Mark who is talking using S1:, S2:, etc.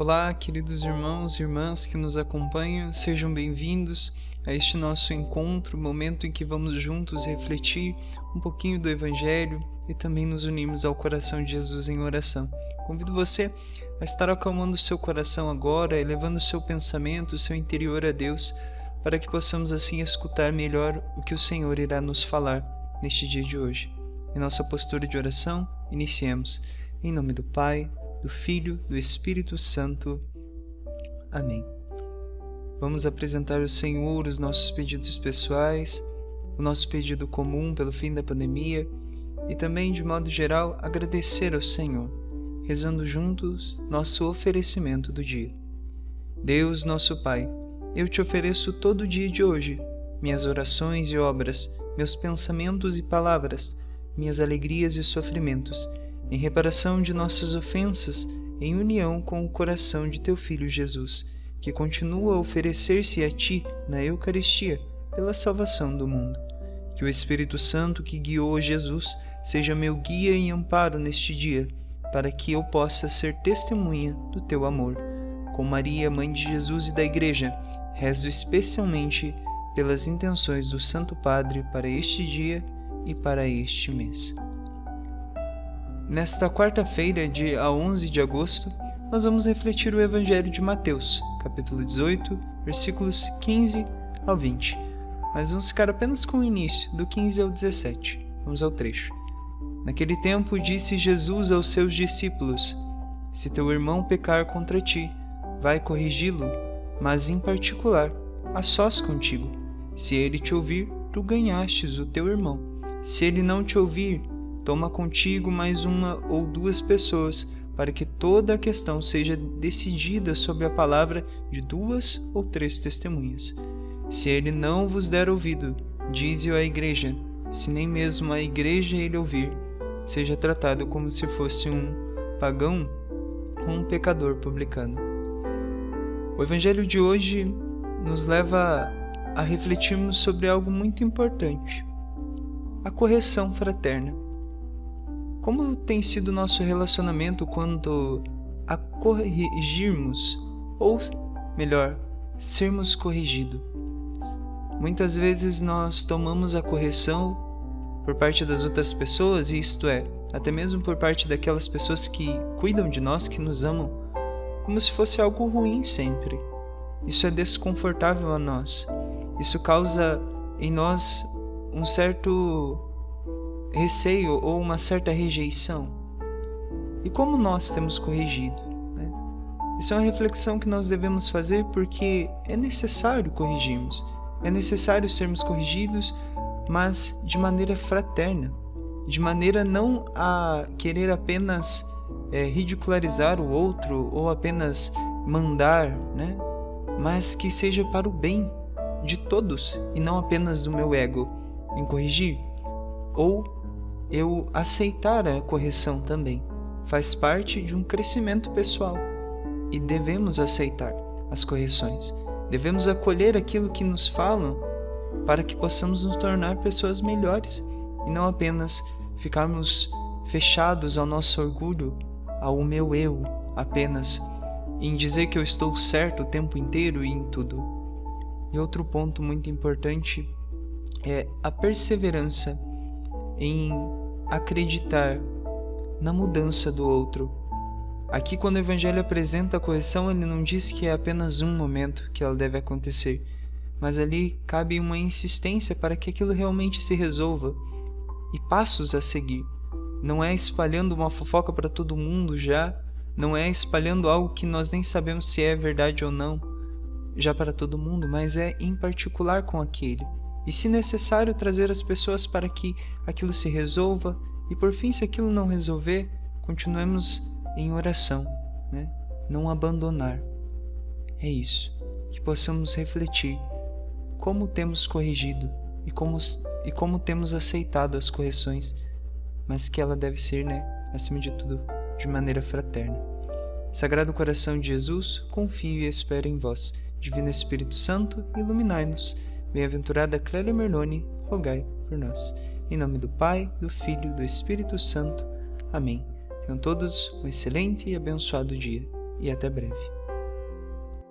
S1: Olá, queridos irmãos e irmãs que nos acompanham, sejam bem-vindos a este nosso encontro, momento em que vamos juntos refletir um pouquinho do Evangelho e também nos unirmos ao coração de Jesus em oração. Convido você a estar acalmando o seu coração agora, elevando o seu pensamento, o seu interior a Deus, para que possamos assim escutar melhor o que o Senhor irá nos falar neste dia de hoje. Em nossa postura de oração, iniciemos. Em nome do Pai, do Filho, do Espírito Santo. Amém. Vamos apresentar ao Senhor os nossos pedidos pessoais, o nosso pedido comum pelo fim da pandemia e também, de modo geral, agradecer ao Senhor, rezando juntos nosso oferecimento do dia. Deus, nosso Pai, eu te ofereço todo o dia de hoje, minhas orações e obras, meus pensamentos e palavras, minhas alegrias e sofrimentos em reparação de nossas ofensas, em união com o coração de teu Filho Jesus, que continua a oferecer-se a ti na Eucaristia pela salvação do mundo. Que o Espírito Santo que guiou Jesus seja meu guia e amparo neste dia, para que eu possa ser testemunha do teu amor. Com Maria, Mãe de Jesus e da Igreja, rezo especialmente pelas intenções do Santo Padre para este dia e para este mês. Nesta quarta-feira, dia 11 de agosto, nós vamos refletir o Evangelho de Mateus, capítulo 18, versículos 15 ao 20. Mas vamos ficar apenas com o início, do 15 ao 17. Vamos ao trecho. Naquele tempo disse Jesus aos seus discípulos: Se teu irmão pecar contra ti, vai corrigi-lo, mas em particular, a sós contigo. Se ele te ouvir, tu ganhastes o teu irmão. Se ele não te ouvir, Toma contigo mais uma ou duas pessoas, para que toda a questão seja decidida sob a palavra de duas ou três testemunhas. Se ele não vos der ouvido, dize-o à igreja. Se nem mesmo a igreja ele ouvir, seja tratado como se fosse um pagão ou um pecador publicano. O evangelho de hoje nos leva a refletirmos sobre algo muito importante: a correção fraterna. Como tem sido o nosso relacionamento quando a corrigirmos, ou melhor, sermos corrigidos? Muitas vezes nós tomamos a correção por parte das outras pessoas, isto é, até mesmo por parte daquelas pessoas que cuidam de nós, que nos amam, como se fosse algo ruim sempre. Isso é desconfortável a nós. Isso causa em nós um certo receio ou uma certa rejeição? E como nós temos corrigido? Né? Isso é uma reflexão que nós devemos fazer porque é necessário corrigirmos, é necessário sermos corrigidos, mas de maneira fraterna, de maneira não a querer apenas é, ridicularizar o outro ou apenas mandar, né? mas que seja para o bem de todos e não apenas do meu ego em corrigir ou eu aceitar a correção também. Faz parte de um crescimento pessoal e devemos aceitar as correções. Devemos acolher aquilo que nos falam para que possamos nos tornar pessoas melhores e não apenas ficarmos fechados ao nosso orgulho, ao meu eu apenas, em dizer que eu estou certo o tempo inteiro e em tudo. E outro ponto muito importante é a perseverança em acreditar na mudança do outro. Aqui, quando o Evangelho apresenta a correção, ele não diz que é apenas um momento que ela deve acontecer, mas ali cabe uma insistência para que aquilo realmente se resolva e passos a seguir. Não é espalhando uma fofoca para todo mundo já, não é espalhando algo que nós nem sabemos se é verdade ou não, já para todo mundo, mas é em particular com aquele e, se necessário, trazer as pessoas para que aquilo se resolva, e por fim, se aquilo não resolver, continuemos em oração, né? não abandonar. É isso, que possamos refletir como temos corrigido e como, e como temos aceitado as correções, mas que ela deve ser, né, acima de tudo, de maneira fraterna. Sagrado coração de Jesus, confio e espero em vós. Divino Espírito Santo, iluminai-nos Bem-aventurada Clélia Merloni, rogai por nós. Em nome do Pai, do Filho e do Espírito Santo. Amém. Tenha Tenham todos um excelente e abençoado dia e até breve.